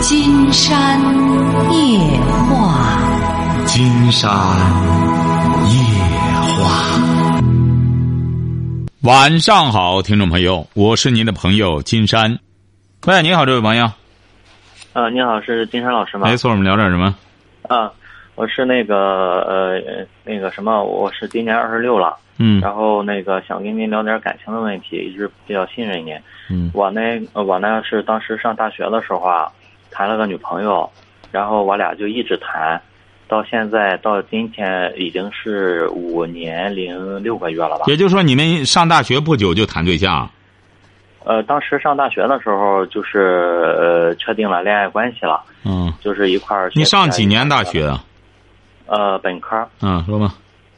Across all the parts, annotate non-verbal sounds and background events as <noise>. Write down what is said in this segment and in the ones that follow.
金山夜话，金山夜话。晚上好，听众朋友，我是您的朋友金山。喂，你好，这位朋友。啊，你好，是金山老师吗？没错，我们聊点什么？啊，我是那个呃那个什么，我是今年二十六了。嗯然后那个想跟您聊点感情的问题，一直比较信任您。嗯我呢，呃我呢是当时上大学的时候啊，谈了个女朋友，然后我俩就一直谈，到现在到今天已经是五年零六个月了吧。也就是说，你们上大学不久就谈对象？呃，当时上大学的时候，就是呃确定了恋爱关系了，嗯，就是一块儿。你上几年大学？啊？呃，本科。嗯，说吧。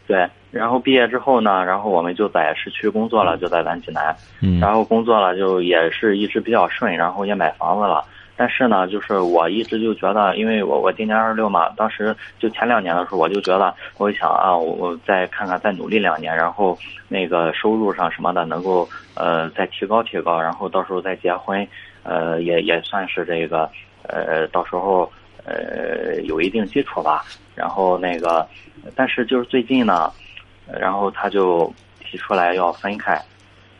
对，然后毕业之后呢，然后我们就在市区工作了，就在咱济南。嗯。然后工作了，就也是一直比较顺，然后也买房子了。但是呢，就是我一直就觉得，因为我我今年二十六嘛，当时就前两年的时候，我就觉得，我就想啊，我我再看看，再努力两年，然后那个收入上什么的能够呃再提高提高，然后到时候再结婚，呃也也算是这个呃到时候呃有一定基础吧。然后那个，但是就是最近呢，然后他就提出来要分开，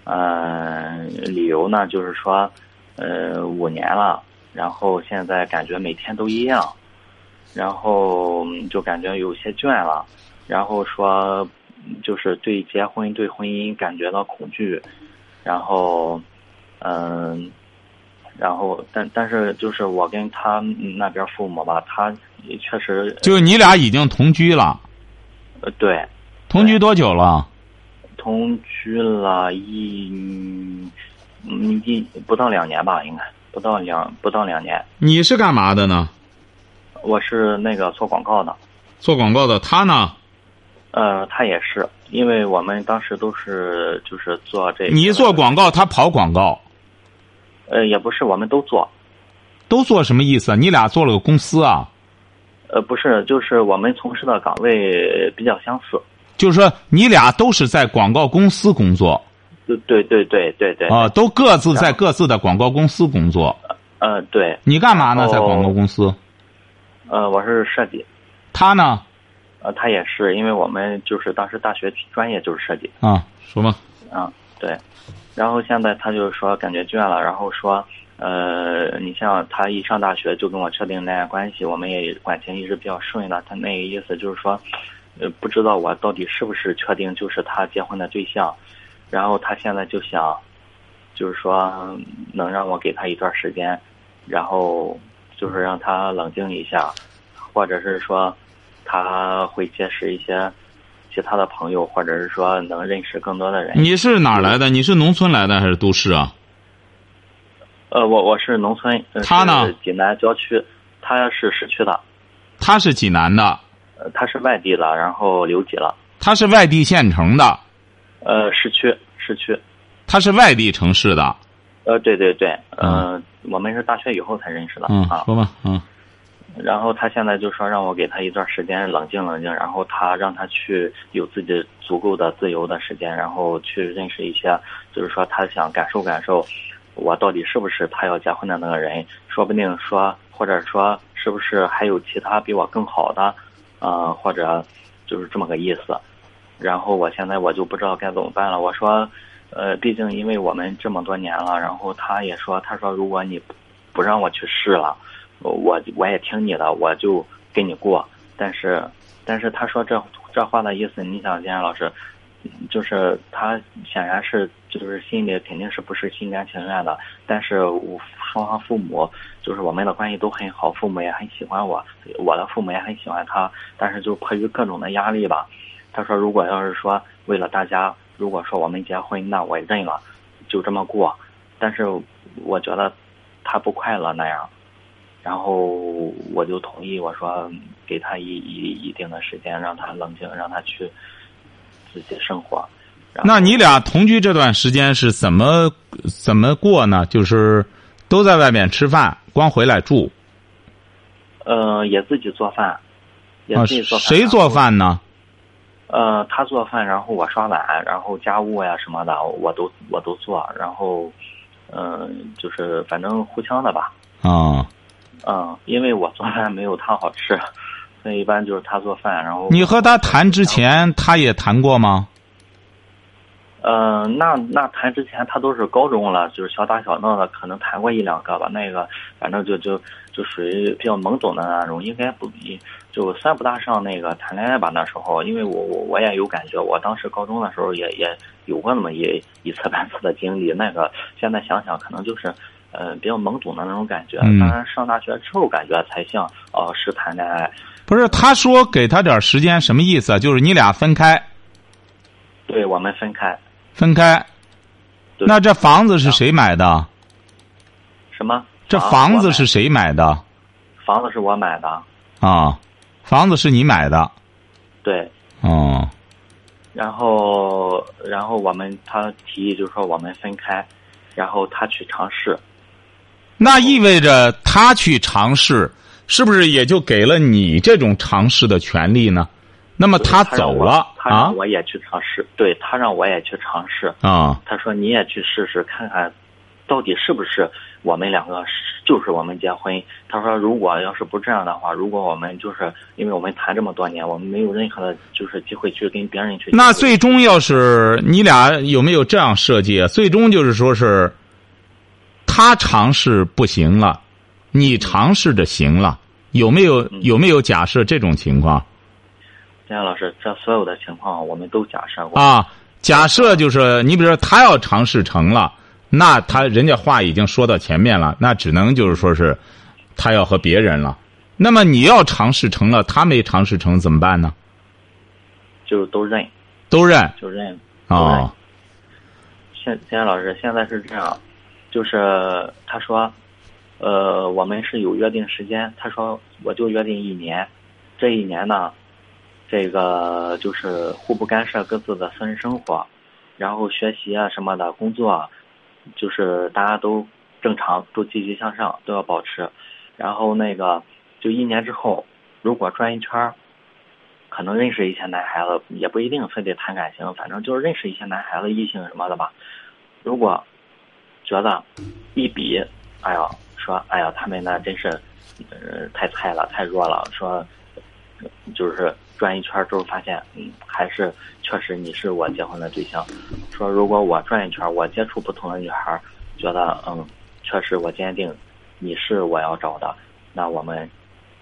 嗯、理由呢就是说，呃五年了。然后现在感觉每天都一样，然后就感觉有些倦了，然后说就是对结婚、对婚姻感觉到恐惧，然后嗯，然后但但是就是我跟他那边父母吧，他也确实就你俩已经同居了，呃对。同居多久了？同居了一嗯一不到两年吧，应该不到两不到两年。你是干嘛的呢？我是那个做广告的，做广告的。他呢？呃，他也是，因为我们当时都是就是做这个。你做广告，他跑广告，呃，也不是，我们都做。都做什么意思啊？你俩做了个公司啊？呃，不是，就是我们从事的岗位比较相似。就是说，你俩都是在广告公司工作对对对对对对。啊，都各自在各自的广告公司工作。呃，对。你干嘛呢？在广告公司？呃，我是设计。他呢？呃，他也是，因为我们就是当时大学专业就是设计。啊，说吧。啊，对。然后现在他就说感觉倦了，然后说，呃，你像他一上大学就跟我确定恋爱关系，我们也感情一直比较顺的。他那个意思就是说，呃，不知道我到底是不是确定就是他结婚的对象。然后他现在就想，就是说能让我给他一段时间，然后就是让他冷静一下，或者是说他会结识一些其他的朋友，或者是说能认识更多的人。你是哪儿来的？你是农村来的还是都市啊？呃，我我是农村，呃他呢是济南郊区，他是市区的，他是济南的，呃，他是外地的，然后留级了，他是外地县城的，呃，市区市区，他是外地城市的。呃，对对对，呃，我们是大学以后才认识的嗯，啊。说吧，嗯。然后他现在就说让我给他一段时间冷静冷静，然后他让他去有自己足够的自由的时间，然后去认识一些，就是说他想感受感受，我到底是不是他要结婚的那个人，说不定说或者说是不是还有其他比我更好的，呃，或者就是这么个意思。然后我现在我就不知道该怎么办了。我说，呃，毕竟因为我们这么多年了，然后他也说，他说如果你不让我去试了。我我也听你的，我就跟你过。但是，但是他说这这话的意思，你想，金老师，就是他显然是就是心里肯定是不是心甘情愿的。但是我双方父母就是我们的关系都很好，父母也很喜欢我，我的父母也很喜欢他。但是就迫于各种的压力吧，他说如果要是说为了大家，如果说我们结婚，那我认了，就这么过。但是我觉得他不快乐那样。然后我就同意，我说给他一一一定的时间，让他冷静，让他去自己生活。那你俩同居这段时间是怎么怎么过呢？就是都在外面吃饭，光回来住。呃，也自己做饭，也啊，自己做饭。谁做饭呢？呃，他做饭，然后我刷碗，然后家务呀什么的，我都我都做，然后，嗯、就是反正互相的吧。啊，嗯，因为我做饭没有他好吃，所以一般就是他做饭，然后你和他谈之前，他也谈过吗？呃，那那谈之前他都是高中了，就是小打小闹的，可能谈过一两个吧。那个反正就就就属于比较懵懂的那种，应该不比就算不大上那个谈恋爱吧。那时候，因为我我我也有感觉，我当时高中的时候也也有过那么一一次半次的经历。那个现在想想，可能就是呃比较懵懂的那种感觉。嗯当然上大学之后，感觉才像哦、是谈恋爱。不是，他说给他点时间，什么意思啊？就是你俩分开，对我们分开，分开。那这房子是谁买的？什么？这啊房子是谁买的？房子是我买的，啊，房子是你买的。对。哦，然后，然后我们他提议就是说我们分开，然后他去尝试。那意味着他去尝试，是不是也就给了你这种尝试的权利呢？那么他走了啊他让我也去尝试，对他让我也去尝试。啊他说你也去试试看看，到底是不是我们两个是就是我们结婚。他说如果要是不这样的话，如果我们就是因为我们谈这么多年，我们没有任何的就是机会去跟别人去。那最终要是你俩有没有这样设计啊？最终就是说是，他尝试不行了，你尝试着行了，有没有嗯有没有假设这种情况金阳老师，这所有的情况我们都假设过。啊？假设就是你比如说他要尝试成了，那他人家话已经说到前面了，那只能就是说是，他要和别人了。那么你要尝试成了，他没尝试成怎么办呢？就都认，都认？就认。啊现现在老师现在是这样，就是他说，呃，我们是有约定时间，他说我就约定一年，这一年呢，这个就是互不干涉各自的私人生活，然后学习啊什么的，工作啊，就是大家都正常，都积极向上，都要保持，然后那个就一年之后，如果转一圈。可能认识一些男孩子，也不一定非得谈感情，反正就是认识一些男孩子、异性什么的吧。如果觉得一比，哎呀，说哎呀，他们那真是，呃，太菜了，太弱了。说，就是转一圈之后发现，嗯，还是确实你是我结婚的对象。说如果我转一圈，我接触不同的女孩，觉得嗯，确实我坚定你是我要找的，那我们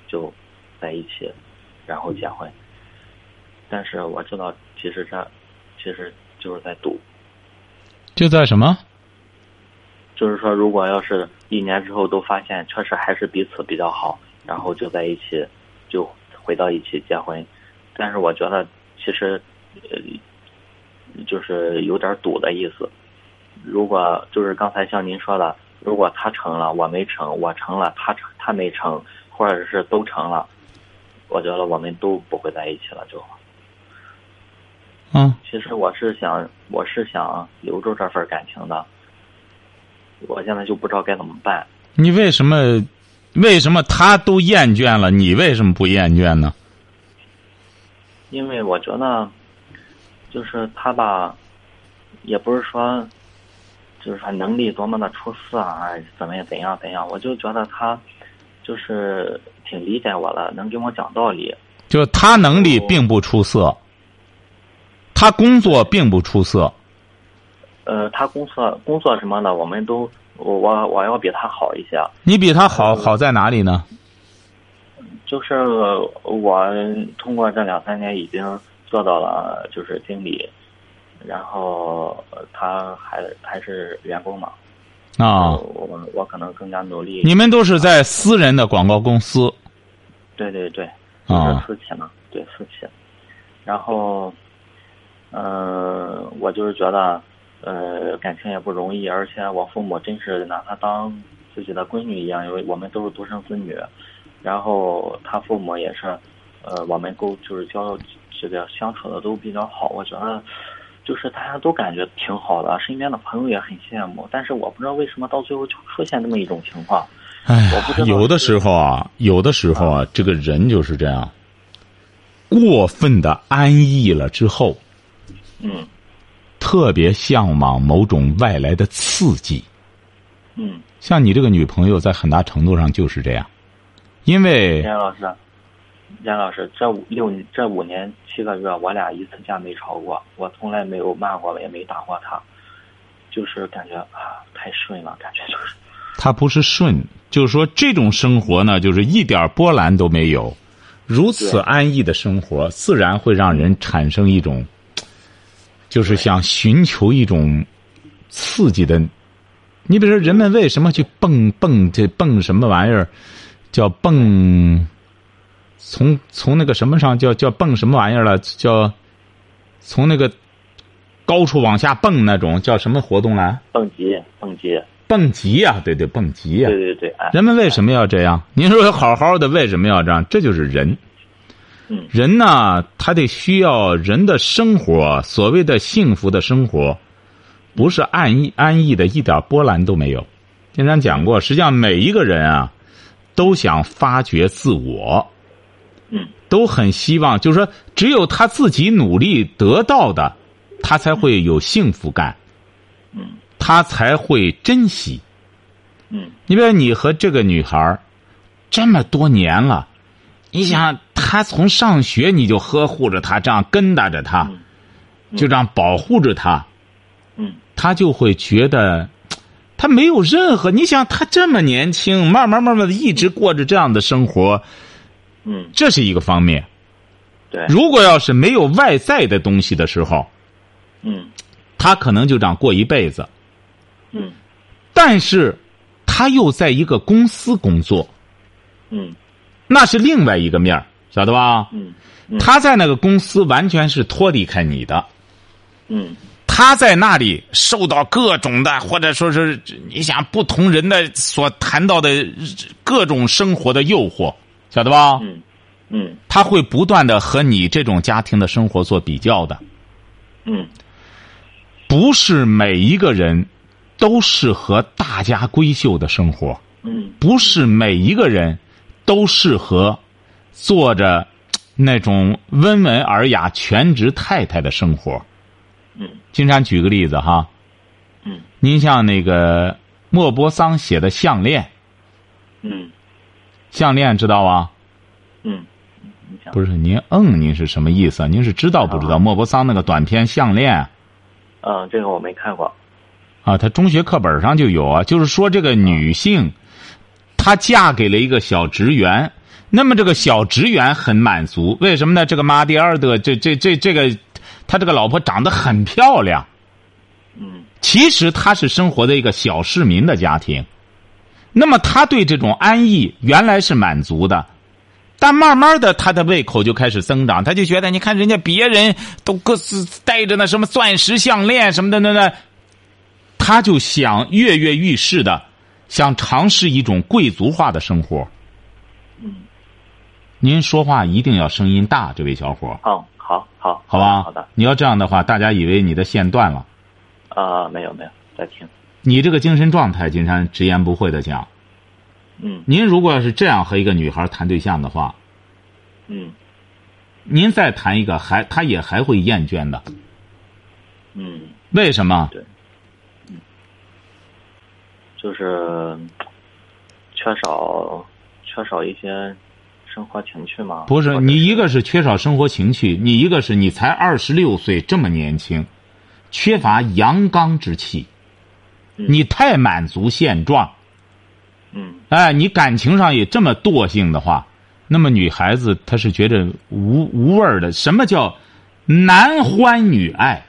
就在一起，然后结婚。但是我知道，其实这其实就是在赌。就在什么？就是说，如果要是一年之后都发现确实还是彼此比较好，然后就在一起，就回到一起结婚。但是我觉得其实，呃，就是有点赌的意思。如果就是刚才像您说的，如果他成了，我没成；我成了，他成，他没成，或者是都成了，我觉得我们都不会在一起了就。嗯，其实我是想，我是想留住这份感情的。我现在就不知道该怎么办。你为什么？为什么他都厌倦了，你为什么不厌倦呢？因为我觉得，就是他吧，也不是说，就是说能力多么的出色啊，怎么样怎样怎样，我就觉得他，就是挺理解我了，能跟我讲道理。就他能力并不出色，他工作并不出色。呃，他工作工作什么的，我们都我我我要比他好一些。你比他好好在哪里呢？就是我通过这两三年已经做到了，就是经理，然后呃他还还是员工嘛。啊，我我可能更加努力。你们都是在私人的广告公司对对对，是私企嘛，对私企。然后，嗯、我就是觉得，呃，感情也不容易，而且我父母真是拿她当自己的闺女一样，因为我们都是独生子女。然后他父母也是，呃，我们沟就是交这个相处的都比较好，我觉得。就是大家都感觉挺好的，身边的朋友也很羡慕，但是我不知道为什么到最后就出现这么一种情况。哎有的时候啊，有的时候啊，这个人就是这样，过分的安逸了之后，嗯特别向往某种外来的刺激。嗯像你这个女朋友，在很大程度上就是这样。因为严老师，严老师，这五六这五年七个月，我俩一次架没吵过，我从来没有骂过，也没打过他，就是感觉啊太顺了，感觉就是。他不是顺，就是说这种生活呢，就是一点波澜都没有，如此安逸的生活，自然会让人产生一种，就是想寻求一种刺激的。你比如说，人们为什么去蹦蹦这蹦什么玩意儿，叫蹦，从从那个什么上叫叫蹦什么玩意儿了，叫从那个高处往下蹦那种叫什么活动来？蹦极，蹦极，蹦极呀、对对，蹦极呀、对对对，哎，人们为什么要这样？您说好好的，为什么要这样？这就是人。嗯人呢，他得需要人的生活，所谓的幸福的生活，不是安逸安逸的，一点波澜都没有。经常讲过，实际上每一个人啊，都想发掘自我，嗯。都很希望，就是说，只有他自己努力得到的，他才会有幸福感，嗯。他才会珍惜。嗯。你比如你和这个女孩儿这么多年了，你想她从上学你就呵护着她，这样跟搭着她，就这样保护着她，嗯。她就会觉得，她没有任何。你想他这么年轻，慢慢慢慢的一直过着这样的生活，嗯，这是一个方面。对，如果要是没有外在的东西的时候，嗯。他可能就这样过一辈子。嗯。但是，他又在一个公司工作，嗯。那是另外一个面儿晓得吧？嗯。嗯。他在那个公司完全是脱离开你的，嗯他在那里受到各种的，或者说是你想不同人的所谈到的各种生活的诱惑，晓得吧？嗯嗯他会不断的和你这种家庭的生活做比较的，嗯不是每一个人都适合大家闺秀的生活。嗯不是每一个人都适合做着那种温文尔雅全职太太的生活。嗯金山举个例子哈，嗯您像那个莫泊桑写的《项链》，嗯项链知道啊？嗯，不是您嗯，您是什么意思？您是知道不知道？莫泊桑那个短篇《项链》嗯，这个我没看过。啊，他中学课本上就有啊，就是说这个女性，她嫁给了一个小职员，那么这个小职员很满足，为什么呢？这个马蒂尔德，这这这这个，他这个老婆长得很漂亮，嗯。其实他是生活在一个小市民的家庭，那么他对这种安逸原来是满足的，但慢慢的他的胃口就开始增长，他就觉得你看人家别人都各自带着那什么钻石项链什么的那那，他就想跃跃欲试的想尝试一种贵族化的生活。嗯，您说话一定要声音大，这位小伙。儿，好，好，好，吧？好的。你要这样的话，大家以为你的线断了。啊，没有没有，在听。你这个精神状态，金山直言不讳的讲，嗯您如果要是这样和一个女孩谈对象的话，嗯您再谈一个，还她也还会厌倦的。嗯，为什么？对就是缺少缺少一些生活情趣吗。不是你一个是缺少生活情趣，你一个是你才二十六岁这么年轻，缺乏阳刚之气，嗯你太满足现状，嗯哎，你感情上也这么惰性的话，那么女孩子她是觉得无无味儿的。什么叫男欢女爱？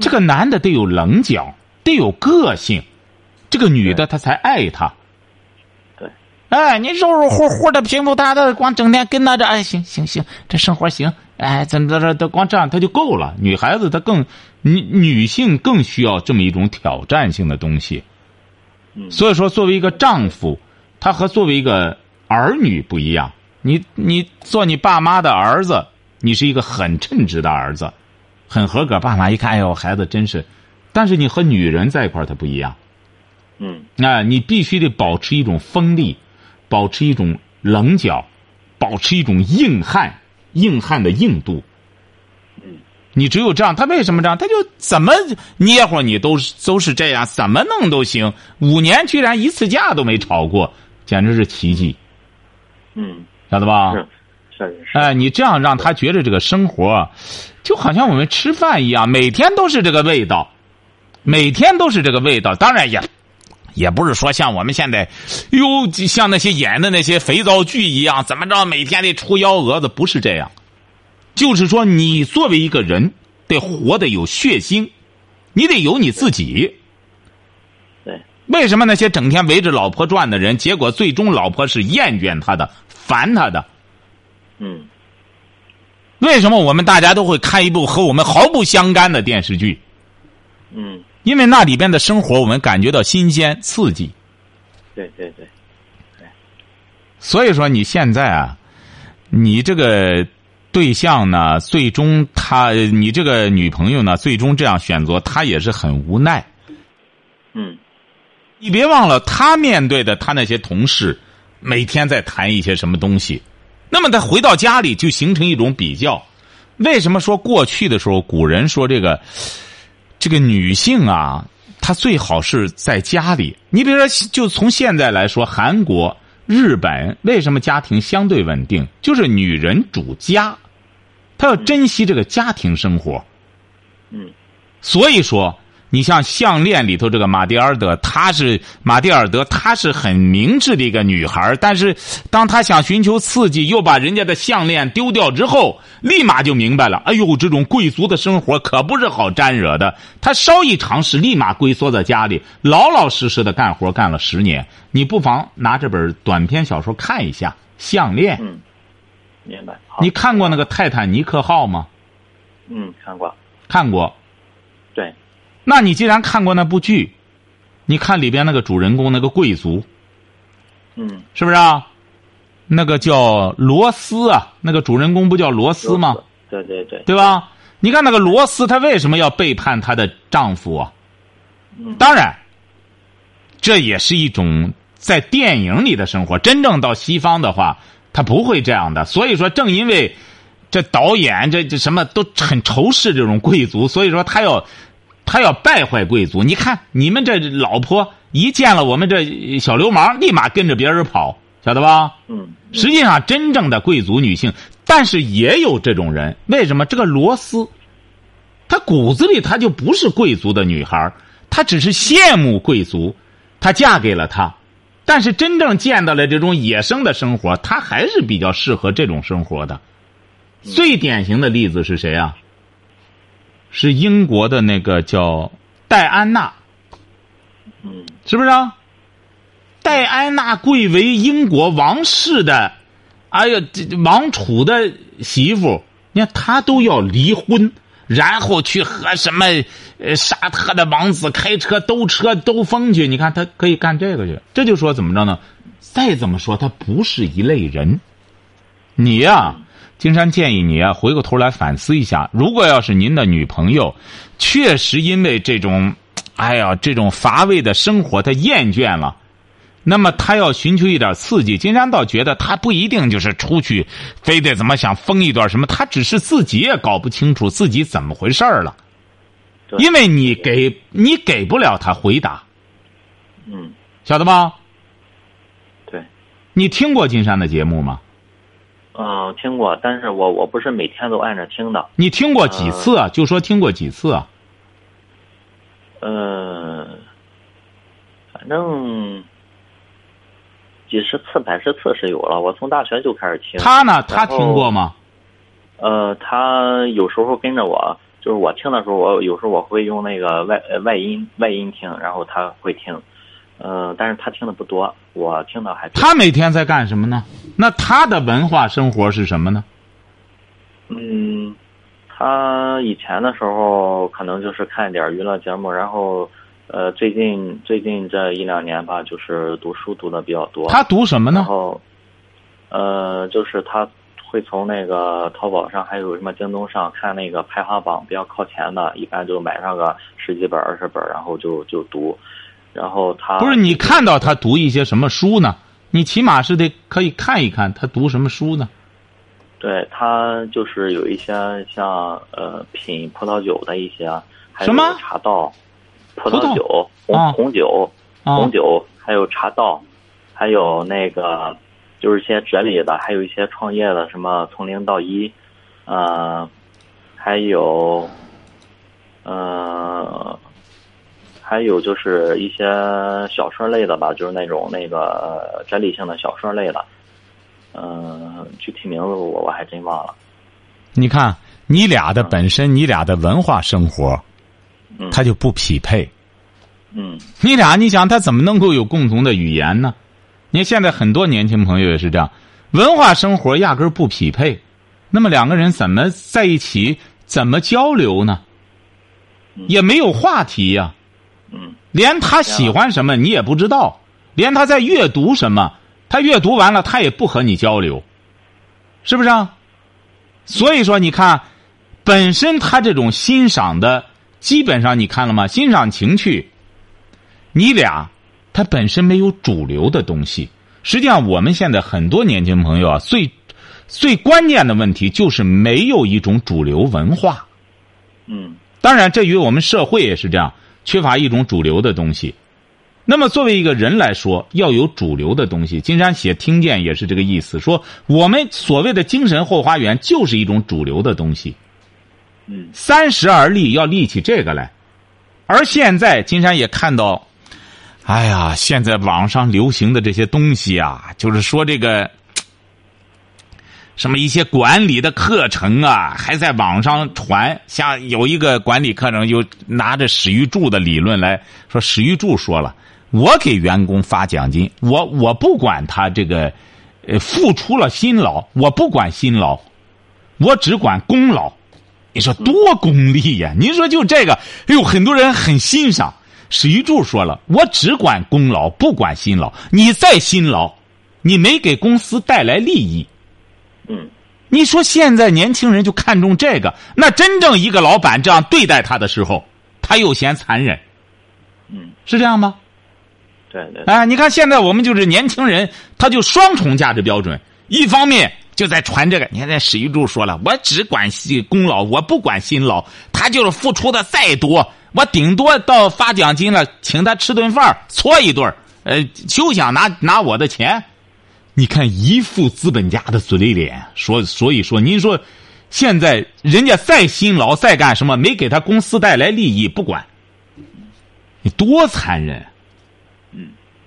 这个男的得有棱角，得有个性，这个女的她才爱他。对，哎，你肉肉乎乎的、平平淡淡的，光整天跟那这，哎，行行行，这生活行，哎，怎么着的，光这样他就够了。女孩子她更女女性更需要这么一种挑战性的东西。嗯所以说，作为一个丈夫，他和作为一个儿女不一样。你你做你爸妈的儿子，你是一个很称职的儿子，很合格。爸妈一看，哎呦，孩子真是。但是你和女人在一块儿，他不一样。嗯啊，你必须得保持一种锋利，保持一种棱角，保持一种硬汉，硬汉的硬度。嗯你只有这样，他为什么这样？他就怎么捏活你都是都是这样，怎么弄都行。五年居然一次架都没吵过，简直是奇迹。嗯，晓得吧？是，确实是。哎，你这样让他觉得这个生活，就好像我们吃饭一样，每天都是这个味道，每天都是这个味道。当然也，也不是说像我们现在，哟，像那些演的那些肥皂剧一样，怎么着每天得出幺蛾子，不是这样。就是说，你作为一个人，得活得有血腥，你得有你自己。对，为什么那些整天围着老婆转的人，结果最终老婆是厌倦他的、烦他的？嗯为什么我们大家都会看一部和我们毫不相干的电视剧？嗯，因为那里边的生活我们感觉到新鲜刺激。对对对，所以说你现在啊，你这个对象呢，最终他你这个女朋友呢，最终这样选择，她也是很无奈。嗯你别忘了，他面对的他那些同事，每天在谈一些什么东西，那么他回到家里就形成一种比较。为什么说过去的时候，古人说这个这个女性啊，她最好是在家里。你比如说，就从现在来说，韩国、日本为什么家庭相对稳定？就是女人主家，她要珍惜这个家庭生活。嗯所以说，你像项链里头这个玛蒂尔德，她是玛蒂尔德，她是很明智的一个女孩但是当她想寻求刺激，又把人家的项链丢掉之后，立马就明白了，哎呦，这种贵族的生活可不是好沾惹的。她稍一尝试，立马龟缩在家里，老老实实的干活干了十年。你不妨拿这本短篇小说看一下《项链》，嗯，明白。好你看过那个《泰坦尼克号》吗？嗯，看过。看过。对，那你既然看过那部剧，你看里边那个主人公那个贵族，嗯，是不是啊？那个叫罗斯啊，那个主人公不叫罗斯吗？对对对，对吧？你看那个罗斯，她为什么要背叛她的丈夫啊？嗯当然，这也是一种在电影里的生活。真正到西方的话，他不会这样的。所以说，正因为这导演这这什么都很仇视这种贵族，所以说他要他要败坏贵族。你看你们这老婆一见了我们这小流氓，立马跟着别人跑，晓得吧？嗯实际上，真正的贵族女性，但是也有这种人。为什么？这个罗斯，她骨子里她就不是贵族的女孩儿她只是羡慕贵族，她嫁给了他。但是真正见到了这种野生的生活，她还是比较适合这种生活的。最典型的例子是谁啊？是英国的那个叫戴安娜，嗯是不是啊？戴安娜贵为英国王室的，哎呀，这这王储的媳妇，你看她都要离婚，然后去和什么呃沙特的王子开车兜车兜风去。你看她可以干这个去，这就说怎么着呢？再怎么说，他不是一类人。你呀、金山建议你啊，回过头来反思一下，如果要是您的女朋友，确实因为这种，哎呀，这种乏味的生活，她厌倦了。那么她要寻求一点刺激，金山倒觉得她不一定就是出去，非得怎么想疯一段什么，她只是自己也搞不清楚自己怎么回事儿了，因为你给你给不了她回答，嗯，晓得吧？对，你听过金山的节目吗？嗯，听过，但是我我不是每天都按着听的，你听过几次啊？就说听过几次啊？嗯，反正几十次、百十次是有了。我从大学就开始听。他呢？他听过吗？呃，他有时候跟着我，就是我听的时候，我有时候我会用那个外呃外音外音听，然后他会听，呃，但是他听的不多，我听的还。他每天在干什么呢？那他的文化生活是什么呢？嗯，他以前的时候可能就是看一点娱乐节目，然后呃，最近最近这一两年吧，就是读书读的比较多。他读什么呢？然后，呃，就是他会从那个淘宝上，还有什么京东上看那个排行榜比较靠前的，一般就买上个十几本、二十本，然后就就读。然后他不是你看到他读一些什么书呢？你起码是得可以看一看他读什么书呢？对他就是有一些像呃品葡萄酒的一些，还有什么茶道、葡葡萄萄酒、啊红红酒、啊红酒，还有茶道，还有那个就是一些哲理的，还有一些创业的，什么从零到一，呃，还有，呃，还有就是一些小说类的吧，就是那种那个哲理性的小说类的，嗯、具体名字我我还真忘了。你看你俩的本身，你俩的文化生活，嗯，它就不匹配。嗯你俩，你想他怎么能够有共同的语言呢？你看现在很多年轻朋友也是这样，文化生活压根儿不匹配，那么两个人怎么在一起，怎么交流呢？也没有话题呀、嗯连他喜欢什么你也不知道，连他在阅读什么，他阅读完了他也不和你交流，是不是啊？所以说，你看，本身他这种欣赏的，基本上你看了吗？欣赏情趣，你俩他本身没有主流的东西。实际上，我们现在很多年轻朋友啊，最最关键的问题就是没有一种主流文化。嗯当然，这与我们社会也是这样，缺乏一种主流的东西。那么，作为一个人来说，要有主流的东西。金山写《听见》也是这个意思，说我们所谓的精神后花园就是一种主流的东西。嗯三十而立，要立起这个来。而现在，金山也看到，哎呀，现在网上流行的这些东西啊，就是说这个什么一些管理的课程啊，还在网上传。像有一个管理课程，就拿着史玉柱的理论来说，史玉柱说了，我给员工发奖金，我我不管他这个，呃，付出了辛劳，我不管辛劳，我只管功劳。你说多功利呀！您说就这个，哎呦，很多人很欣赏。史玉柱说了，我只管功劳，不管辛劳。你再辛劳，你没给公司带来利益。嗯你说现在年轻人就看重这个，那真正一个老板这样对待他的时候，他又嫌残忍，嗯，是这样吗？对对，哎，你看现在我们就是年轻人，他就双重价值标准，一方面就在传这个。你看，那史玉柱说了，我只管辛功劳，我不管辛劳。他就是付出的再多，我顶多到发奖金了，请他吃顿饭，搓一顿呃，休想拿拿我的钱。你看一副资本家的嘴脸，说所以说，您说现在人家再辛劳再干什么，没给他公司带来利益，不管，你多残忍。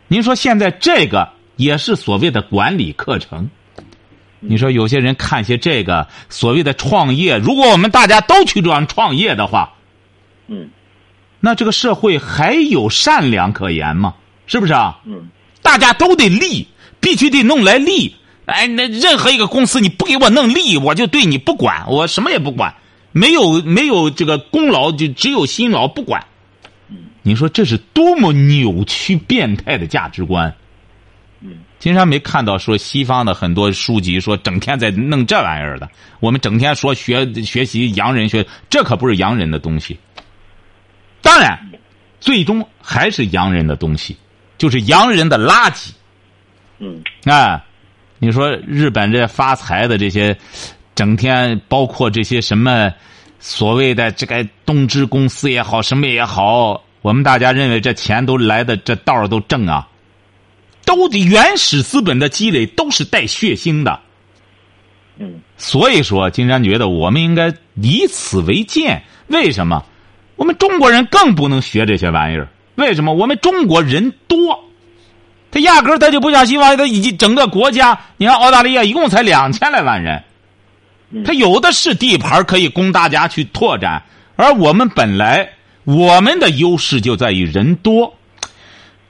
您说现在这个也是所谓的管理课程。你说有些人看些这个所谓的创业，如果我们大家都去这样创业的话，嗯那这个社会还有善良可言吗？是不是啊？嗯大家都得利，必须得弄来利。哎，那任何一个公司你不给我弄利，我就对你不管，我什么也不管，没有没有这个功劳，就只有辛劳，不管。你说这是多么扭曲、变态的价值观！嗯金山没看到说西方的很多书籍说整天在弄这玩意儿的，我们整天说学学习洋人学，这可不是洋人的东西。当然，最终还是洋人的东西，就是洋人的垃圾。嗯啊，你说日本这发财的这些，整天包括这些什么所谓的这个东芝公司也好，什么也好，我们大家认为这钱都来的这道儿都正啊，都得原始资本的积累都是带血腥的。嗯所以说，金山觉得我们应该以此为鉴。为什么？我们中国人更不能学这些玩意儿。为什么？我们中国人多，他压根儿他就不像西方，他已经整个国家，你看澳大利亚一共才两千来万人，嗯他有的是地盘可以供大家去拓展，而我们本来我们的优势就在于人多。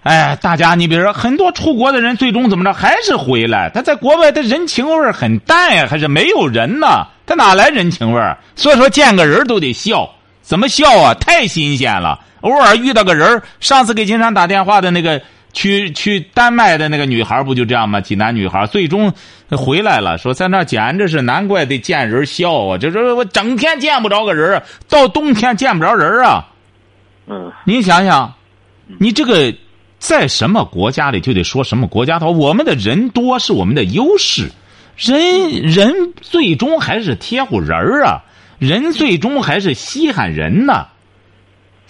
哎，大家，你比如说，很多出国的人最终怎么着，还是回来。他在国外，他人情味儿很淡呀，还是没有人呢？他哪来人情味儿？所以说，见个人都得笑，怎么笑啊？太新鲜了。偶尔遇到个人儿上次给金山打电话的那个去去丹麦的那个女孩，不就这样吗？济南女孩最终回来了，说在那儿简直是难怪得见人笑啊！这这我整天见不着个人儿到冬天见不着人啊！嗯您想想，你这个在什么国家里就得说什么国家的话，我们的人多是我们的优势，人人最终还是贴乎人儿啊，人最终还是稀罕人呢。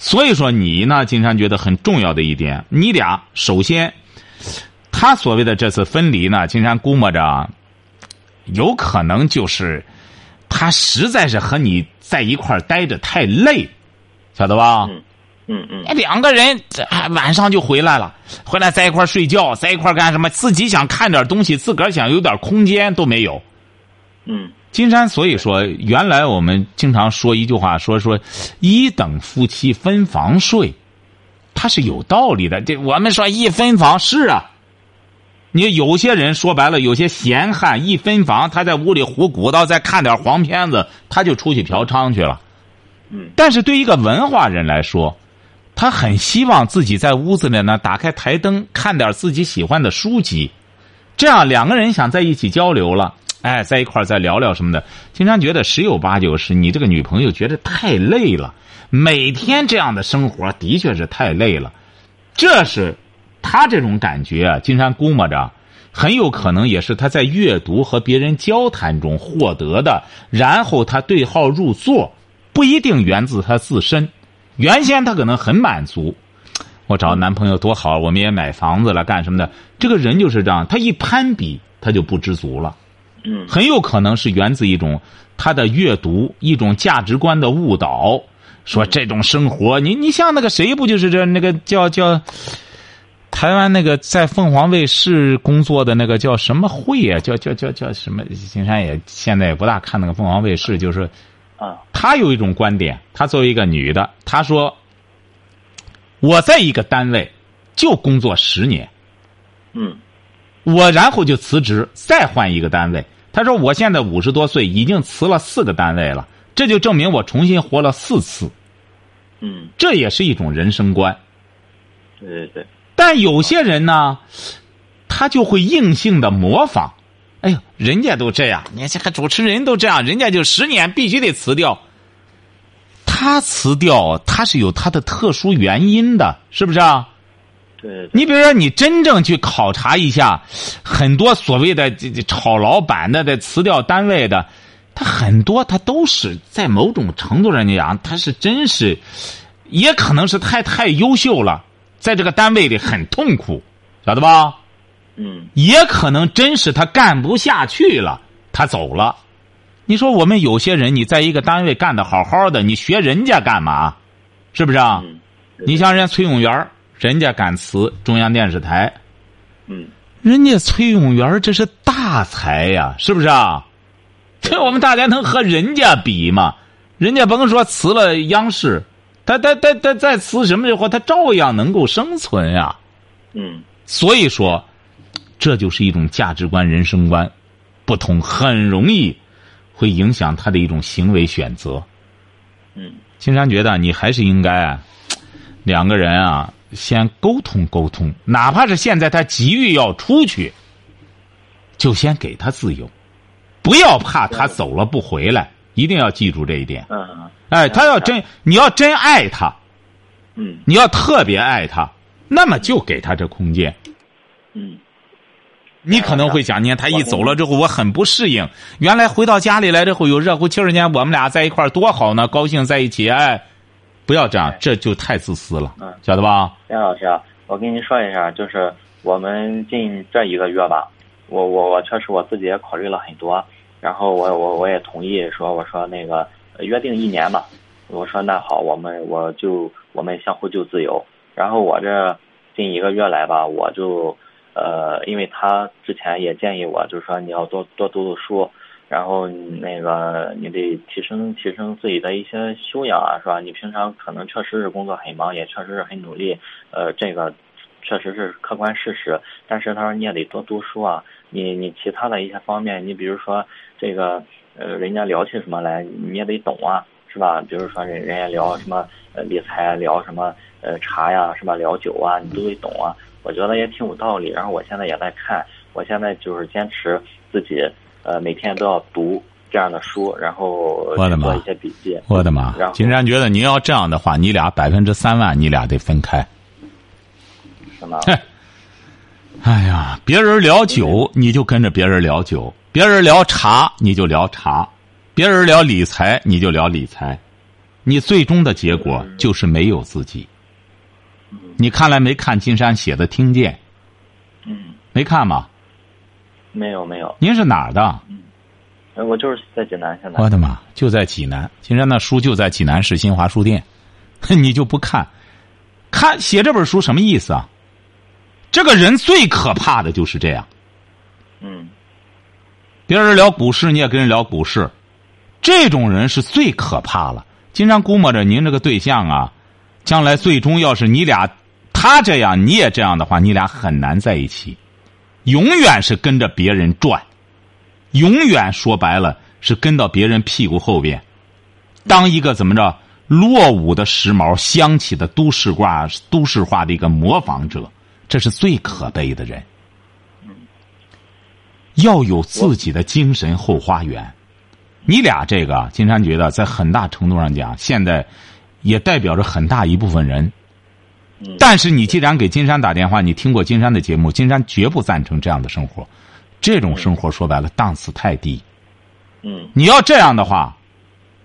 所以说，你呢，金山觉得很重要的一点，你俩首先，他他所谓的这次分离呢，金山估摸着，有可能就是他实在是和你在一块儿待着太累，晓得吧？嗯嗯嗯哎，两个人这哎晚上就回来了，回来在一块儿睡觉，在一块儿干什么？自己想看点东西，自个儿想有点空间都没有。嗯金山，所以说，原来我们经常说一句话，说说一等夫妻分房睡，它是有道理的。这我们说一分房是啊，你有些人说白了，有些闲汉一分房，他在屋里胡鼓捣，再看点黄片子，他就出去嫖娼去了。嗯但是对一个文化人来说，他很希望自己在屋子里呢，打开台灯，看点自己喜欢的书籍，这样两个人想在一起交流了，哎，在一块儿再聊聊什么的。经常觉得十有八九是你这个女朋友觉得太累了，每天这样的生活的确是太累了，这是他这种感觉啊。金山估摸着，很有可能也是他在阅读和别人交谈中获得的，然后他对号入座，不一定源自他自身。原先他可能很满足，我找男朋友多好，我们也买房子了，干什么的？这个人就是这样，他一攀比，他就不知足了。嗯很有可能是源自一种他的阅读，一种价值观的误导。说这种生活，你你像那个谁，不就是这那个叫叫台湾那个在凤凰卫视工作的那个叫什么会啊？叫叫叫叫什么？金山也现在也不大看那个凤凰卫视，就是啊他有一种观点，他作为一个女的，她说我在一个单位就工作十年，嗯我然后就辞职，再换一个单位。他说我现在五十多岁，已经辞了四个单位了，这就证明我重新活了四次，嗯，这也是一种人生观。对对对，但有些人呢，他就会硬性的模仿。哎呦，人家都这样，你看这个主持人都这样，人家就十年必须得辞掉。他辞掉，他是有他的特殊原因的，是不是啊？你比如说，你真正去考察一下，很多所谓的这这炒老板的、的辞掉单位的，他很多他都是在某种程度上讲，他是真是，也可能是太太优秀了，在这个单位里很痛苦，晓得吧？嗯也可能真是他干不下去了，他走了。你说我们有些人，你在一个单位干的好好的，你学人家干嘛？是不是啊？嗯，你像人家崔永元，人家敢辞中央电视台，嗯人家崔永元这是大才呀，是不是啊？这我们大家能和人家比吗？人家甭说辞了央视，他他他他再辞什么的话，他照样能够生存呀。嗯所以说，这就是一种价值观、人生观不同，很容易会影响他的一种行为选择。嗯金山觉得你还是应该啊，两个人啊先沟通沟通，哪怕是现在他急于要出去，就先给他自由，不要怕他走了不回来，一定要记住这一点。嗯哎，他要真你要真爱他，嗯你要特别爱他，那么就给他这空间。嗯你可能会想，你看他一走了之后，我很不适应。原来回到家里来之后，有热乎气儿呢，我们俩在一块儿多好呢，高兴在一起。哎，不要这样，这就太自私了嗯，晓得吧？梁老师啊，我跟您说一下，就是我们近这一个月吧，我我我确实我自己也考虑了很多，然后我我我也同意说，我说那个呃约定一年嘛，我说那好，我们我就我们相互就自由。然后我这近一个月来吧，我就呃，因为他之前也建议我，就是说你要多多读读书，然后那个你得提升提升自己的一些修养啊，是吧？你平常可能确实是工作很忙，也确实是很努力，呃，这个确实是客观事实。但是他说你也得多读书啊，你你其他的一些方面，你比如说这个呃，人家聊起什么来，你也得懂啊，是吧？比如说人人家聊什么呃理财，聊什么呃茶呀，是吧？聊酒啊，你都得懂啊。我觉得也挺有道理。然后我现在也在看，我现在就是坚持自己呃每天都要读这样的书，然后我的妈做一些笔记。我的妈金山觉得你要这样的话，你俩百分之三万，你俩得分开。是吗？哼 <laughs> 哎呀，别人聊酒，你就跟着别人聊酒；别人聊茶，你就聊茶；别人聊理财，你就聊理财。你最终的结果就是没有自己。你看来没看金山写的《听见》？嗯没看吗？没有没有，您是哪儿的？嗯我就是在济南现在。我的妈，就在济南。金山那书就在济南市新华书店，<laughs> 你就不看？看写这本书什么意思啊？这个人最可怕的就是这样。嗯别人聊股市，你也跟人聊股市，这种人是最可怕了。经常估摸着您这个对象啊，将来最终要是你俩他这样，你也这样的话，你俩很难在一起，永远是跟着别人转，永远说白了是跟到别人屁股后边，当一个怎么着落伍的时髦、香气的都市化、都市化的一个模仿者，这是最可悲的人。要有自己的精神后花园。你俩这个，金山觉得在很大程度上讲，现在也代表着很大一部分人。嗯但是你既然给金山打电话，你听过金山的节目，金山绝不赞成这样的生活。这种生活说白了档次太低。嗯你要这样的话，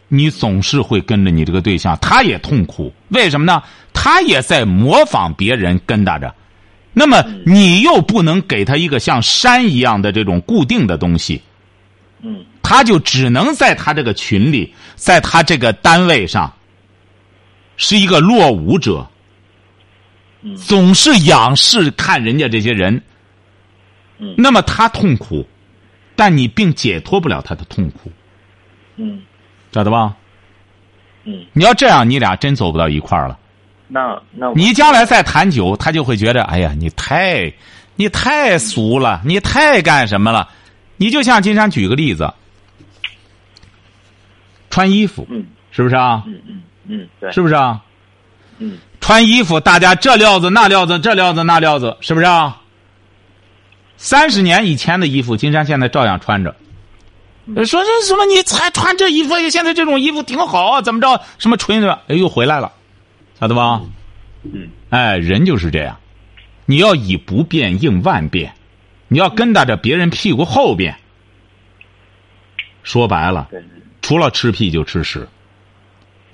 你总是会跟着你这个对象，他也痛苦。为什么呢？他也在模仿别人跟打着。那么你又不能给他一个像山一样的这种固定的东西，嗯他就只能在他这个群里，在他这个单位上，是一个落伍者，嗯总是仰视看人家这些人，嗯那么他痛苦，但你并解脱不了他的痛苦，嗯晓得吧？嗯，你要这样，你俩真走不到一块儿了。那那你将来再谈酒，他就会觉得，哎呀，你太，你太俗了，你太干什么了？你就像金山举个例子，穿衣服，嗯是不是啊？嗯嗯嗯对是不是啊？嗯穿衣服，大家这料子那料子，这料子那料子，是不是啊？三十年以前的衣服，金山现在照样穿着。呃说这什么？你才穿这衣服？现在这种衣服挺好啊，怎么着？什么纯的？哎，又回来了，晓得吧？嗯哎，人就是这样，你要以不变应万变，你要跟打着别人屁股后边。说白了，除了吃屁就吃屎。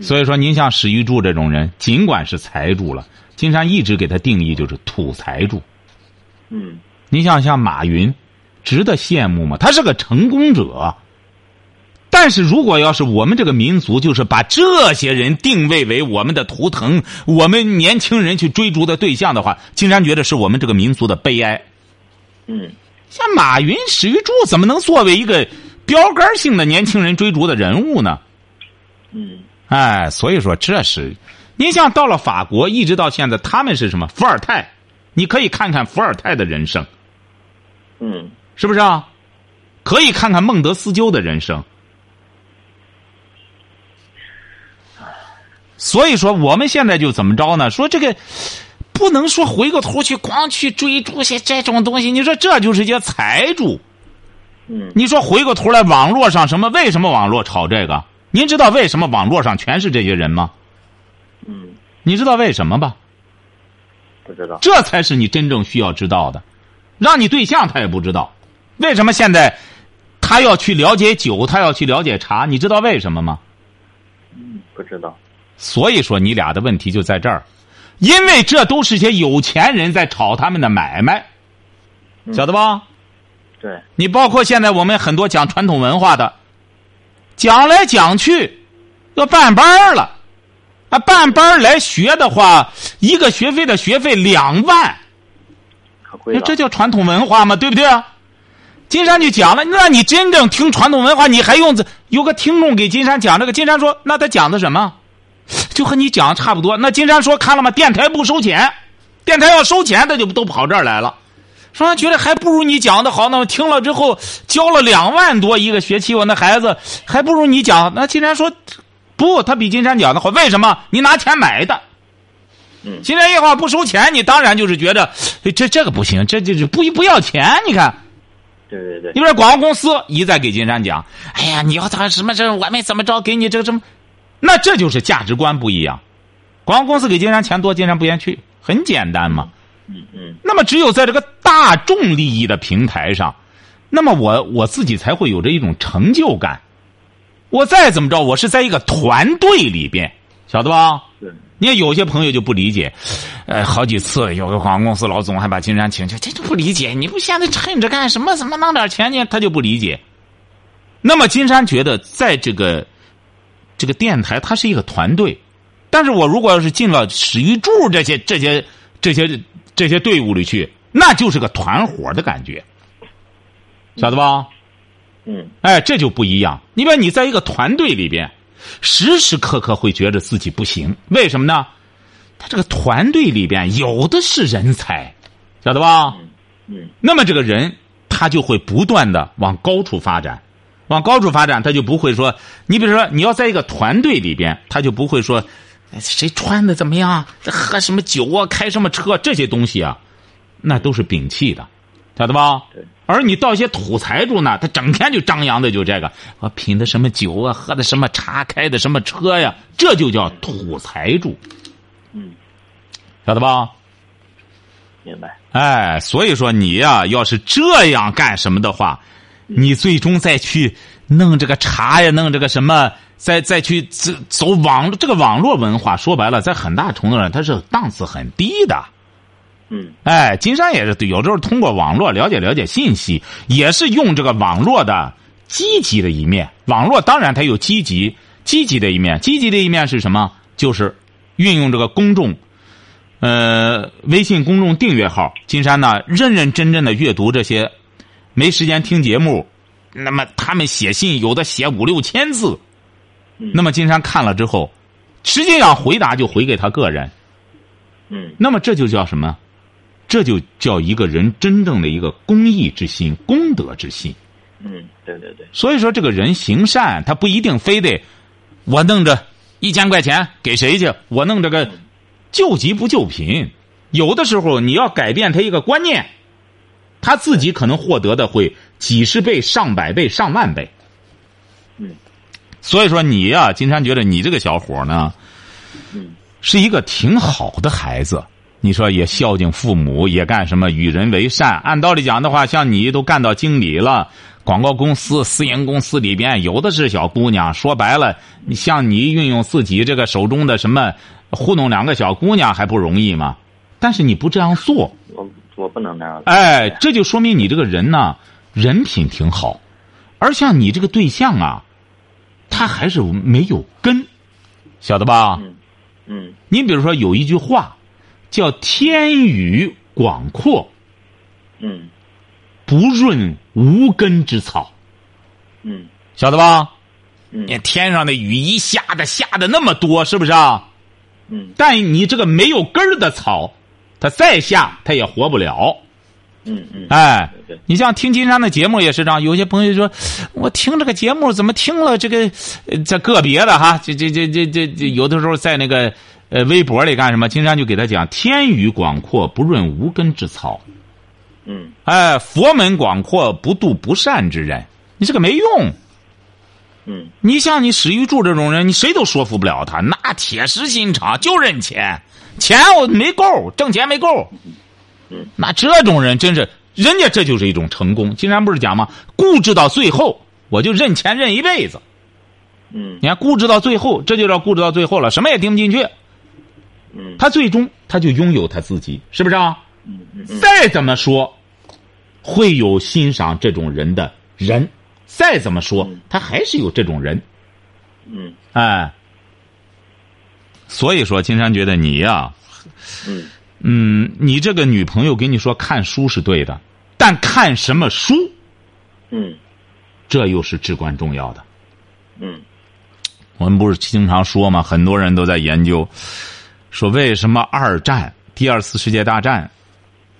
所以说，您像史玉柱这种人，尽管是财主了，金山一直给他定义就是土财主。嗯您像像马云，值得羡慕吗？他是个成功者。但是如果要是我们这个民族，就是把这些人定位为我们的图腾，我们年轻人去追逐的对象的话，金山觉得是我们这个民族的悲哀。嗯像马云、史玉柱怎么能作为一个标杆性的年轻人追逐的人物呢？嗯哎，所以说这是，您像到了法国，一直到现在，他们是什么？伏尔泰，你可以看看伏尔泰的人生，嗯是不是啊？可以看看孟德斯鸠的人生。所以说，我们现在就怎么着呢？说这个不能说回过头去光去追逐些这种东西。你说这就是些财主。嗯你说回过头来，网络上什么？为什么网络炒这个？您知道为什么网络上全是这些人吗？嗯，你知道为什么吧？不知道。这才是你真正需要知道的。让你对象他也不知道，为什么现在他要去了解酒，他要去了解茶？你知道为什么吗？嗯，不知道。所以说你俩的问题就在这儿，因为这都是些有钱人在炒他们的买卖，嗯晓得吧？对，你包括现在我们很多讲传统文化的，讲来讲去要办班儿了，啊，办班儿来学的话，一个学费的学费两万，这叫传统文化吗？对不对啊？金山就讲了，那你真正听传统文化，你还用这？有个听众给金山讲这个，金山说，那他讲的什么？就和你讲的差不多。那金山说，看了吗？电台不收钱，电台要收钱，他就都跑这儿来了。说他觉得还不如你讲的好，那我听了之后交了两万多一个学期，我那孩子还不如你讲。那金山说，不，他比金山讲的好。为什么？你拿钱买的。嗯金山一话不收钱，你当然就是觉得哎这这个不行，这这这不不要钱。你看，对对对你。比如广告公司一再给金山讲，哎呀，你要他什么这我们怎么着给你这个什么，那这就是价值观不一样。广告公司给金山钱多，金山不愿去，很简单嘛。嗯嗯那么只有在这个大众利益的平台上，那么我我自己才会有着一种成就感。我再怎么着，我是在一个团队里边，晓得吧？是，你看有些朋友就不理解，呃，好几次有个广告公司老总还把金山请去，这就不理解。你不现在趁着干什么？怎么弄点钱呢？他就不理解。那么金山觉得，在这个这个电台，它是一个团队，但是我如果要是进了史玉柱这些这些这些这些队伍里去，那就是个团伙的感觉，晓得吧？嗯哎，这就不一样。你比如你在一个团队里边，时时刻刻会觉得自己不行，为什么呢？他这个团队里边有的是人才，晓得吧？嗯那么这个人他就会不断的往高处发展，往高处发展，他就不会说，你比如说你要在一个团队里边，他就不会说，哎谁穿的怎么样，喝什么酒啊，开什么车这些东西啊，那都是摒弃的，晓得吧？而你到一些土财主呢，他整天就张扬的就这个，我品的什么酒啊，喝的什么茶，开的什么车呀，这就叫土财主，嗯，晓得吧？明白。哎，所以说你呀、要是这样干什么的话，你最终再去弄这个茶呀，弄这个什么，再再去走走网这个网络文化，说白了，在很大程度上它是档次很低的。嗯哎，金山也是有时候通过网络了解了解信息，也是用这个网络的积极的一面。网络当然它有积极积极的一面，积极的一面是什么？就是运用这个公众，呃，微信公众订阅号，金山呢认认真真的阅读这些，没时间听节目，那么他们写信有的写五六千字，嗯那么金山看了之后，实际上回答就回给他个人。嗯那么这就叫什么？这就叫一个人真正的一个公益之心、功德之心。嗯，对对对，所以说，这个人行善，他不一定非得我弄着一千块钱给谁去，我弄这个救急不救贫。有的时候你要改变他一个观念，他自己可能获得的会几十倍、上百倍、上万倍。嗯所以说你呀、金山觉得你这个小伙呢，嗯是一个挺好的孩子。你说也孝敬父母，也干什么与人为善。按道理讲的话，像你都干到经理了，广告公司、私营公司里边有的是小姑娘。说白了，你像你运用自己这个手中的什么糊弄两个小姑娘还不容易吗？但是你不这样做，我我不能那样。哎，这就说明你这个人呢，人品挺好。而像你这个对象啊，他还是没有根，晓得吧？嗯嗯你比如说有一句话，叫“天宇广阔，嗯不润无根之草嗯”，晓得吧？嗯你天上的雨一下的下的那么多，是不是啊？嗯但你这个没有根儿的草，它再下它也活不了。嗯嗯，哎你像听金山的节目也是这样，有些朋友说，我听这个节目怎么听了这个，呃这个别的哈，这这这这这这有的时候在那个呃微博里干什么，金山就给他讲，天宇广阔，不润无根之草。嗯哎，佛门广阔，不度不善之人。你这个没用。嗯你像你史玉柱这种人，你谁都说服不了他，那铁石心肠，就认钱，钱我没够，挣钱没够。嗯，那这种人真是，人家这就是一种成功。金山不是讲吗？固执到最后，我就认钱认一辈子。嗯你看，固执到最后，这就叫固执到最后了，什么也听不进去。嗯他最终他就拥有他自己，是不是啊？嗯嗯再怎么说，会有欣赏这种人的人；再怎么说，他还是有这种人。嗯哎，所以说，金山觉得你呀、嗯嗯，你这个女朋友给你说看书是对的，但看什么书，嗯这又是至关重要的。嗯我们不是经常说吗？很多人都在研究，说为什么二战、第二次世界大战，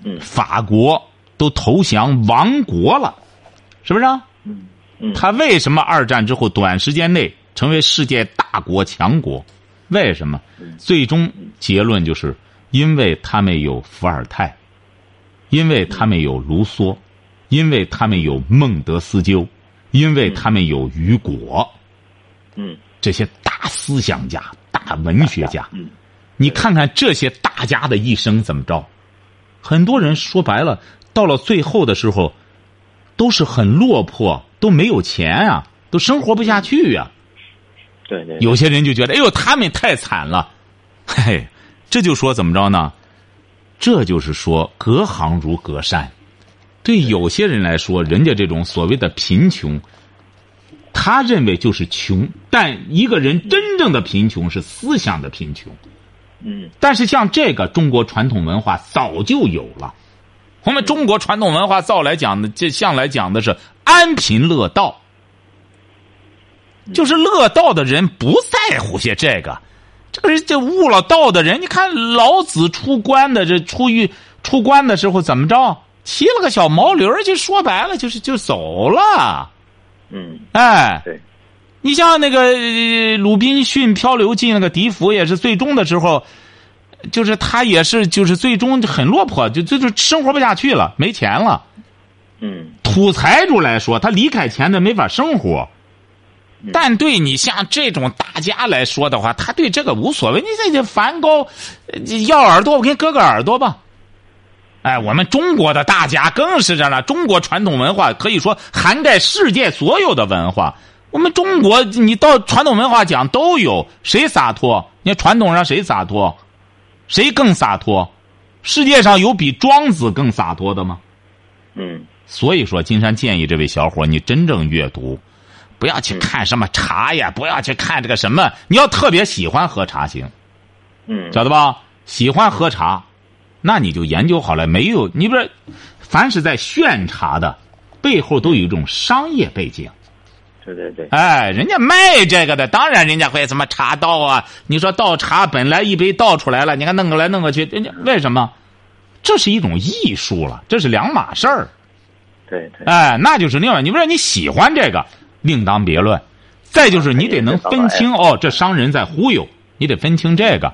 嗯法国都投降亡国了，是不是、啊？嗯嗯，他为什么二战之后短时间内成为世界大国强国？为什么？最终结论就是因为他们有伏尔泰，因为他们有卢梭，因为他们有孟德斯鸠，因为他们有雨果，嗯这些大思想家、大文学家。嗯你看看这些大家的一生怎么着？很多人说白了，到了最后的时候，都是很落魄，都没有钱啊，都生活不下去呀、对对，有些人就觉得，哎呦，他们太惨了。嘿，这就说怎么着呢？这就是说隔行如隔山。对有些人来说，人家这种所谓的贫穷，他认为就是穷。但一个人真正的贫穷是思想的贫穷。嗯但是像这个中国传统文化早就有了。我们中国传统文化造来讲的，这向来讲的是安贫乐道，就是乐道的人不在乎些这个。这个人就悟了道的人，你看老子出关的这出狱出关的时候怎么着？骑了个小毛驴儿，就说白了就是就走了。嗯哎，对，你像那个呃鲁滨逊漂流进那个笛福，也是最终的时候，就是他也是就是最终很落魄，就就就生活不下去了，没钱了。嗯土财主来说，他离开钱的没法生活。但对你像这种大家来说的话，他对这个无所谓。你这这梵高呃要耳朵，我给你割个耳朵吧。哎，我们中国的大家更是这样了。中国传统文化可以说涵盖世界所有的文化。我们中国，你到传统文化讲都有，谁洒脱？你看传统上谁洒脱？谁更洒脱？世界上有比庄子更洒脱的吗？嗯所以说，金山建议这位小伙，你真正阅读，不要去看什么茶呀，不要去看这个什么。你要特别喜欢喝茶行，嗯，晓得吧？喜欢喝茶，那你就研究好了。没有，你不是，凡是在炫茶的，背后都有一种商业背景。对对对，哎，人家卖这个的，当然人家会什么茶道啊？你说倒茶本来一杯倒出来了，你看弄过来弄过去，人家为什么？这是一种艺术了，这是两码事儿。对对，哎，那就是另外，你不是你喜欢这个，另当别论。再就是你得能分清哦，这商人在忽悠，你得分清这个。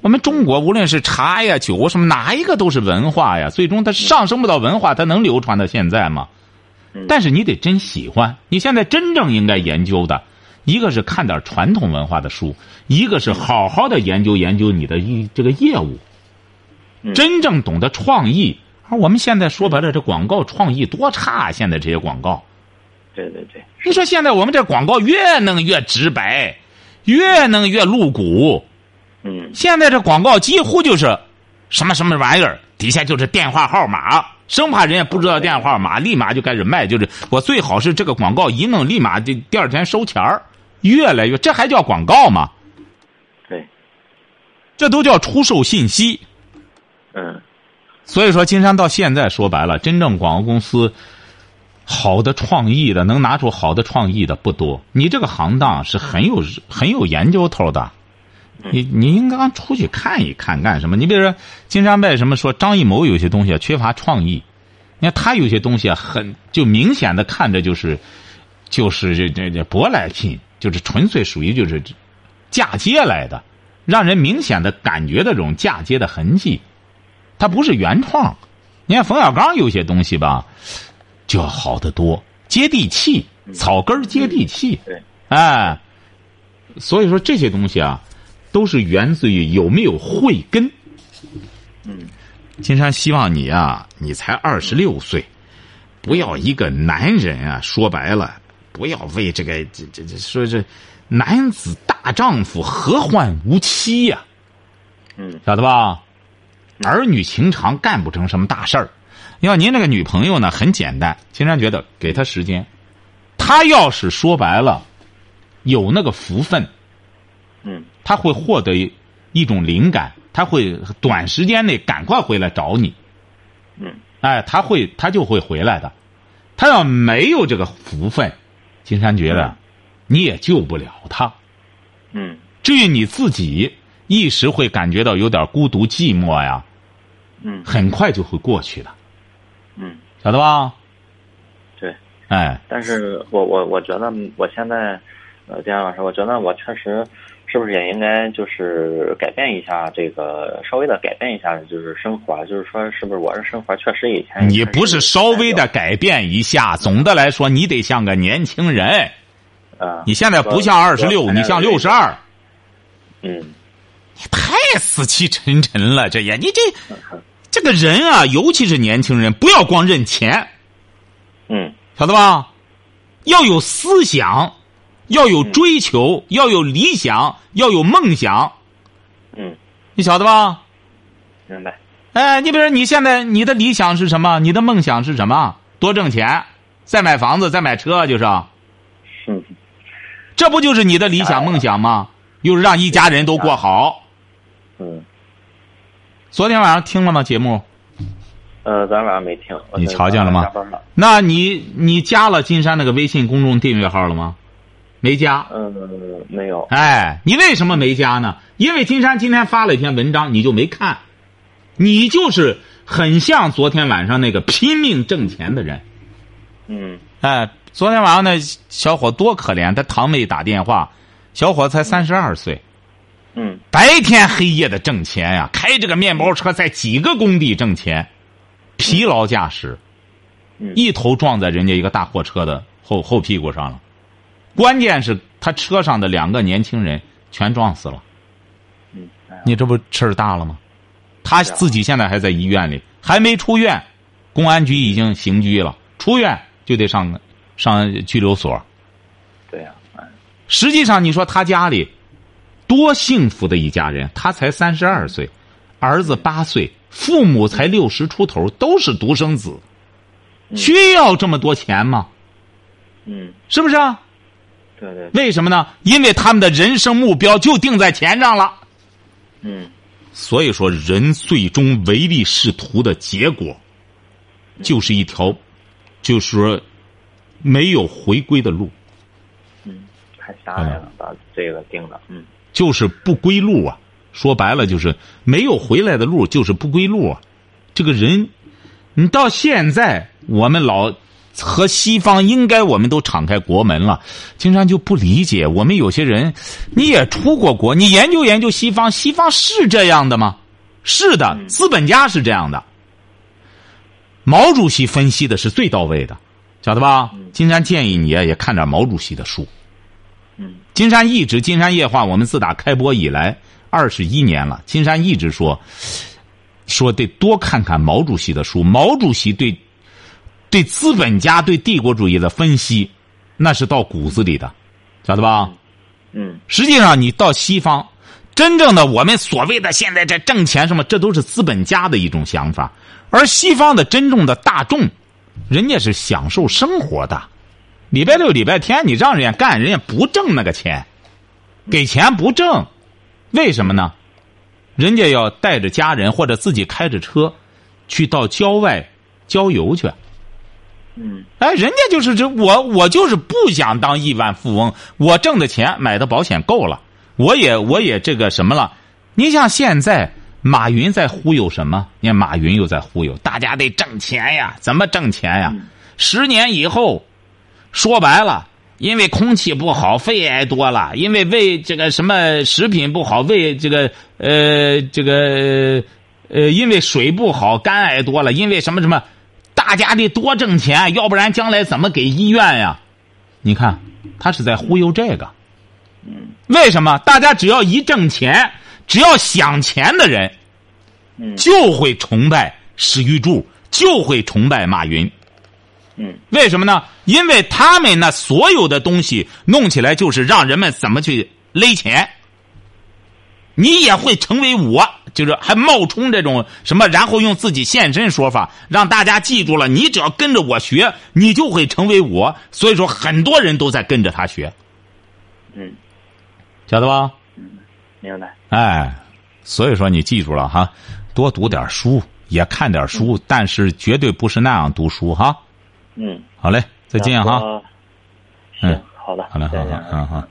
我们中国无论是茶呀、酒什么，哪一个都是文化呀。最终它上升不到文化，它能流传到现在吗？但是你得真喜欢。你现在真正应该研究的，一个是看点传统文化的书，一个是好好的研究研究你的一这个业务，真正懂得创意。而我们现在说白了，这广告创意多差！现在这些广告，对对对，你说现在我们这广告越弄越直白，越弄越露骨。嗯现在这广告几乎就是什么什么玩意儿，底下就是电话号码，生怕人家不知道电话号码，立马就开始卖。就是我最好是这个广告一弄，立马就第二天收钱儿，越来越这还叫广告吗？对，这都叫出售信息。嗯所以说，金山到现在说白了，真正广告公司好的创意的，能拿出好的创意的不多。你这个行当是很有很有研究头的，你你应该出去看一看，干什么？你比如说，金山为什么说张艺谋有些东西啊缺乏创意？你看他有些东西啊，很就明显的看着就是就是这这这舶来品，就是纯粹属于就是嫁接来的，让人明显的感觉到这种嫁接的痕迹。它不是原创，你看冯小刚有些东西吧，就要好得多，接地气，草根儿接地气，对，哎，所以说这些东西啊，都是源自于有没有慧根。嗯，金山希望你啊，你才二十六岁，不要一个男人啊，说白了，不要为这个这这这说这男子大丈夫何患无妻呀、嗯。晓得吧？儿女情长干不成什么大事儿。要您那个女朋友呢，很简单。金山觉得给她时间，她要是说白了，有那个福分，嗯她会获得一种灵感，她会短时间内赶快回来找你。嗯哎，她会，她就会回来的。她要没有这个福分，金山觉得你也救不了她。嗯至于你自己，一时会感觉到有点孤独寂寞呀，嗯很快就会过去的，嗯，晓得吧？对。哎，但是我我我觉得我现在，呃，丁阳老师，我觉得我确实是不是也应该就是改变一下这个，稍微的改变一下就是生活，就是说是不是我这生活确实以前你不是稍微的改变一下，总的来说，你得像个年轻人。啊，你现在不像二十六，你像六十二，嗯你太死气沉沉了。这也，你这这个人啊，尤其是年轻人，不要光认钱，嗯晓得吧？要有思想，要有追求，要有理想，要有梦想。嗯你晓得吧？明白。哎，你比如说你现在你的理想是什么？你的梦想是什么？多挣钱，再买房子，再买车，就是。嗯。这不就是你的理想梦想吗？又是让一家人都过好。嗯。昨天晚上听了吗？节目？呃，昨天晚上没听。你瞧见了吗？那你你加了金山那个微信公众订阅号了吗？没加。嗯，没有。哎，你为什么没加呢？因为金山今天发了一篇文章，你就没看。你就是很像昨天晚上那个拼命挣钱的人。嗯。哎，昨天晚上那小伙多可怜，他堂妹打电话，小伙才三十二岁。嗯。白天黑夜的挣钱呀，开这个面包车在几个工地挣钱。疲劳驾驶，一头撞在人家一个大货车的后后屁股上了。关键是他车上的两个年轻人全撞死了。你这不事儿大了吗？他自己现在还在医院里，还没出院，公安局已经刑拘了。出院就得上上拘留所。对呀，实际上你说他家里多幸福的一家人，他才三十二岁，儿子八岁。父母才六十出头，都是独生子，需要这么多钱吗？嗯，是不是啊？对对。为什么呢？因为他们的人生目标就定在钱上了。嗯。所以说，人最终唯利是图的结果，就是一条，就是说，没有回归的路。嗯，太狭隘了，把这个定了，嗯。就是不归路啊。说白了就是没有回来的路，就是不归路啊！这个人，你到现在我们老和西方应该我们都敞开国门了，经常就不理解我们有些人，你也出过国，你研究研究西方，西方是这样的吗？是的，资本家是这样的。毛主席分析的是最到位的，晓得吧？金山建议你也看点毛主席的书。嗯，金山一直金山夜话，我们自打开播以来。二十一年了，金山一直说，说得多看看毛主席的书。毛主席对对资本家、对帝国主义的分析，那是到骨子里的，晓得吧？嗯。实际上，你到西方，真正的我们所谓的现在这挣钱什么，这都是资本家的一种想法。而西方的真正的大众，人家是享受生活的。礼拜六、礼拜天，你让人家干，人家不挣那个钱，给钱不挣。为什么呢？人家要带着家人或者自己开着车，去到郊外郊游去。嗯。哎，人家就是这我，我就是不想当亿万富翁。我挣的钱买的保险够了，我也我也这个什么了。你像现在马云在忽悠什么？你看马云又在忽悠，大家得挣钱呀，怎么挣钱呀？十年以后，说白了。因为空气不好，肺癌多了；因为胃这个什么食品不好，胃这个呃这个呃因为水不好，肝癌多了；因为什么什么，大家得多挣钱，要不然将来怎么给医院呀？你看，他是在忽悠这个。嗯。为什么？大家只要一挣钱，只要想钱的人，嗯，就会崇拜史玉柱，就会崇拜马云。嗯，为什么呢？因为他们那所有的东西弄起来就是让人们怎么去勒钱。你也会成为我，就是还冒充这种什么，然后用自己现身说法让大家记住了。你只要跟着我学，你就会成为我。所以说，很多人都在跟着他学。嗯，晓得吧？嗯，明白。哎，所以说你记住了哈，多读点书，也看点书，但是绝对不是那样读书哈。嗯，好嘞，再见哈。嗯，好的，好嘞，好好，嗯好。